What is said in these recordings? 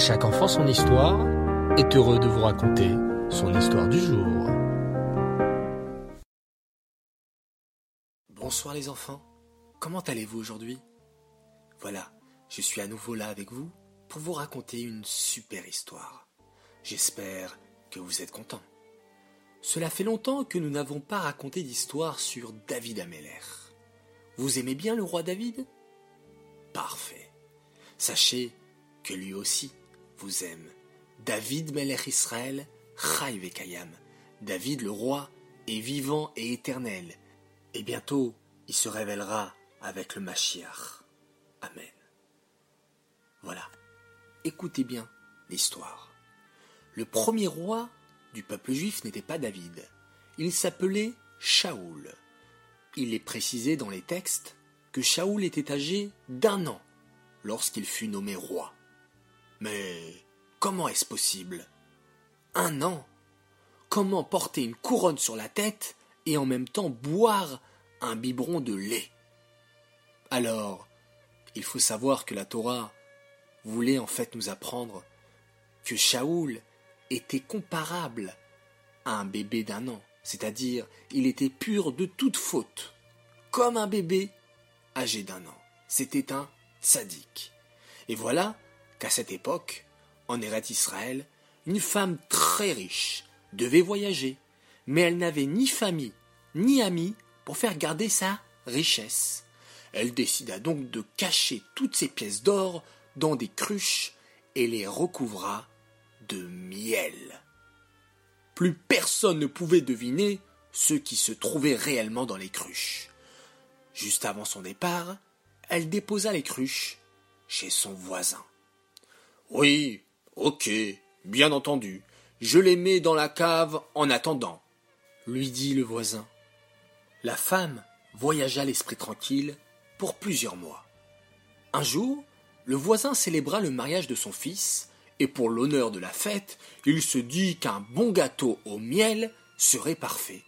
chaque enfant son histoire est heureux de vous raconter son histoire du jour. Bonsoir les enfants, comment allez-vous aujourd'hui? Voilà, je suis à nouveau là avec vous pour vous raconter une super histoire. J'espère que vous êtes contents. Cela fait longtemps que nous n'avons pas raconté d'histoire sur David Ameller. Vous aimez bien le roi David? Parfait. Sachez que lui aussi vous aime. David Melech Israël, Chai. David le roi est vivant et éternel. Et bientôt, il se révélera avec le Mashiach. Amen. Voilà. Écoutez bien l'histoire. Le premier roi du peuple juif n'était pas David. Il s'appelait Shaoul. Il est précisé dans les textes que Shaoul était âgé d'un an lorsqu'il fut nommé roi. Mais comment est-ce possible? Un an? Comment porter une couronne sur la tête et en même temps boire un biberon de lait? Alors, il faut savoir que la Torah voulait en fait nous apprendre que Shaoul était comparable à un bébé d'un an, c'est-à-dire il était pur de toute faute, comme un bébé âgé d'un an. C'était un sadique. Et voilà qu'à cette époque, en Eretz Israël, une femme très riche devait voyager, mais elle n'avait ni famille ni amis pour faire garder sa richesse. Elle décida donc de cacher toutes ses pièces d'or dans des cruches et les recouvra de miel. Plus personne ne pouvait deviner ce qui se trouvait réellement dans les cruches. Juste avant son départ, elle déposa les cruches chez son voisin. Oui, ok, bien entendu, je les mets dans la cave en attendant, lui dit le voisin. La femme voyagea l'esprit tranquille pour plusieurs mois. Un jour, le voisin célébra le mariage de son fils, et pour l'honneur de la fête, il se dit qu'un bon gâteau au miel serait parfait.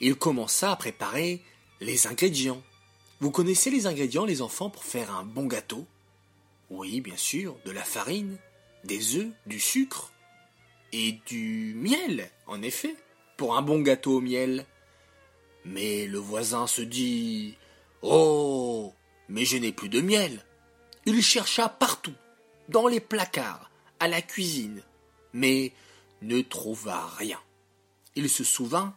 Il commença à préparer les ingrédients. Vous connaissez les ingrédients, les enfants, pour faire un bon gâteau? Oui, bien sûr, de la farine, des œufs, du sucre et du miel, en effet, pour un bon gâteau au miel. Mais le voisin se dit Oh, mais je n'ai plus de miel. Il chercha partout, dans les placards, à la cuisine, mais ne trouva rien. Il se souvint,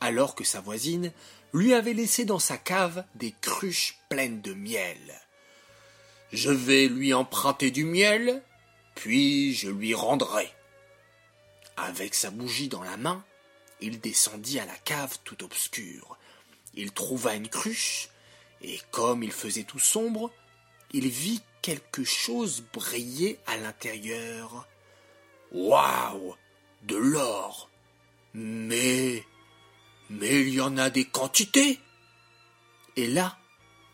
alors que sa voisine lui avait laissé dans sa cave des cruches pleines de miel. Je vais lui emprunter du miel puis je lui rendrai. Avec sa bougie dans la main, il descendit à la cave tout obscure. Il trouva une cruche, et comme il faisait tout sombre, il vit quelque chose briller à l'intérieur. Waouh De l'or Mais. Mais il y en a des quantités Et là,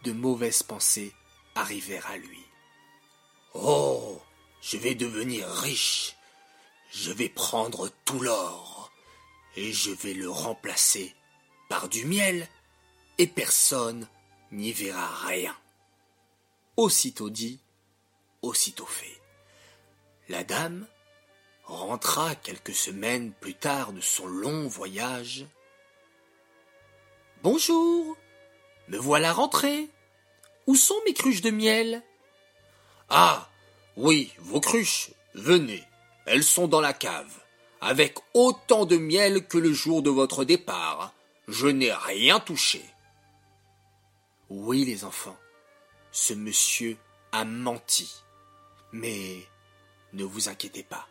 de mauvaises pensées arrivèrent à lui. Oh je vais devenir riche. Je vais prendre tout l'or et je vais le remplacer par du miel et personne n'y verra rien. Aussitôt dit, aussitôt fait. La dame rentra quelques semaines plus tard de son long voyage. Bonjour, me voilà rentrée. Où sont mes cruches de miel? Ah, oui, vos cruches, venez, elles sont dans la cave, avec autant de miel que le jour de votre départ. Je n'ai rien touché. Oui, les enfants, ce monsieur a menti. Mais ne vous inquiétez pas.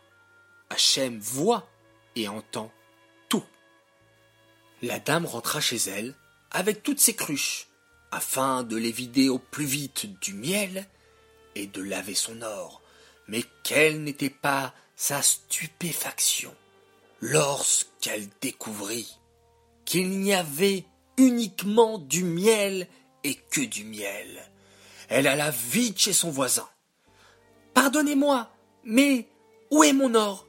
Hachem voit et entend tout. La dame rentra chez elle avec toutes ses cruches, afin de les vider au plus vite du miel et de laver son or. Mais quelle n'était pas sa stupéfaction lorsqu'elle découvrit qu'il n'y avait uniquement du miel et que du miel. Elle alla vite chez son voisin. Pardonnez-moi, mais où est mon or?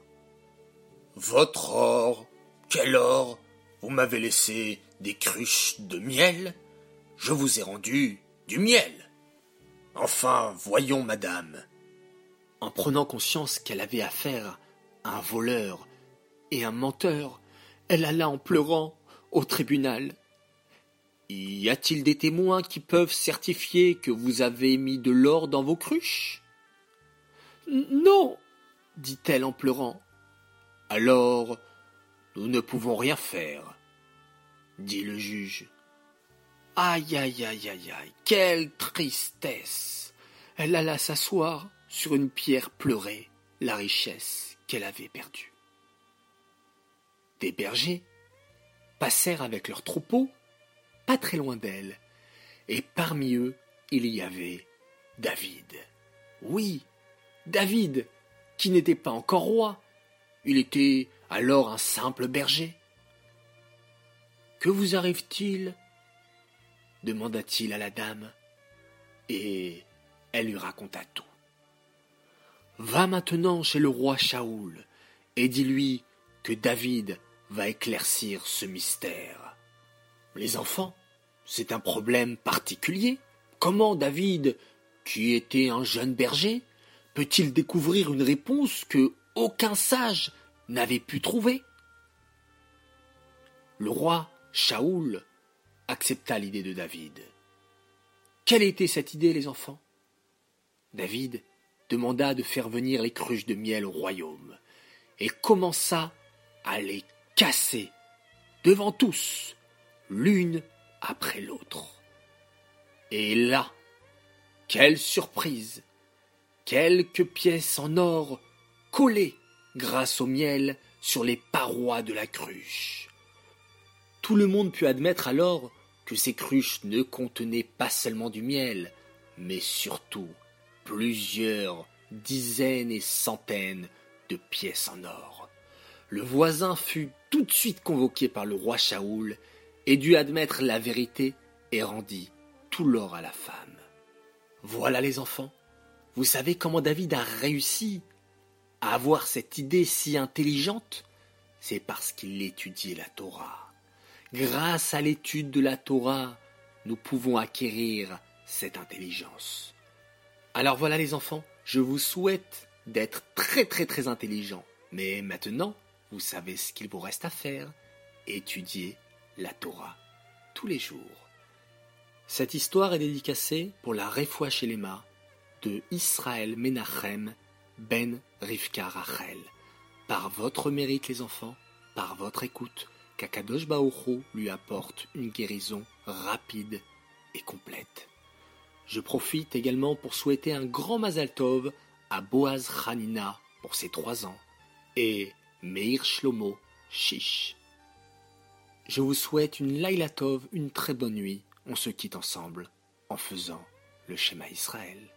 Votre or Quel or? Vous m'avez laissé des cruches de miel Je vous ai rendu du miel. Enfin, voyons, madame. En prenant conscience qu'elle avait affaire à un voleur et un menteur, elle alla en pleurant au tribunal. Y a-t-il des témoins qui peuvent certifier que vous avez mis de l'or dans vos cruches? Non, dit-elle en pleurant. Alors, nous ne pouvons rien faire, dit le juge. Aïe, aïe, aïe, aïe, aïe, quelle tristesse. Elle alla s'asseoir sur une pierre pleurer la richesse qu'elle avait perdue. Des bergers passèrent avec leurs troupeaux pas très loin d'elle, et parmi eux il y avait David. Oui, David, qui n'était pas encore roi, il était alors un simple berger. Que vous arrive-t-il demanda-t-il à la dame, et elle lui raconta tout. Va maintenant chez le roi Shaoul et dis-lui que David va éclaircir ce mystère. Les enfants, c'est un problème particulier. Comment David, qui était un jeune berger, peut-il découvrir une réponse que aucun sage n'avait pu trouver? Le roi Shaoul accepta l'idée de David. Quelle était cette idée, les enfants? David demanda de faire venir les cruches de miel au royaume et commença à les casser devant tous, l'une après l'autre. Et là, quelle surprise Quelques pièces en or collées grâce au miel sur les parois de la cruche. Tout le monde put admettre alors que ces cruches ne contenaient pas seulement du miel, mais surtout plusieurs dizaines et centaines de pièces en or. Le voisin fut tout de suite convoqué par le roi Shaoul et dut admettre la vérité et rendit tout l'or à la femme. Voilà les enfants, vous savez comment David a réussi à avoir cette idée si intelligente? C'est parce qu'il étudiait la Torah. Grâce à l'étude de la Torah, nous pouvons acquérir cette intelligence. Alors voilà les enfants, je vous souhaite d'être très très très intelligents. Mais maintenant, vous savez ce qu'il vous reste à faire. Étudier la Torah tous les jours. Cette histoire est dédicacée pour la Refoua Shelema de Israël Menachem Ben Rivka Rachel. Par votre mérite les enfants, par votre écoute, qu'Akadosh lui apporte une guérison rapide et complète. Je profite également pour souhaiter un grand Mazal Tov à Boaz Hanina pour ses trois ans et Meir Shlomo Shish. Je vous souhaite une Laila Tov, une très bonne nuit. On se quitte ensemble en faisant le schéma Israël.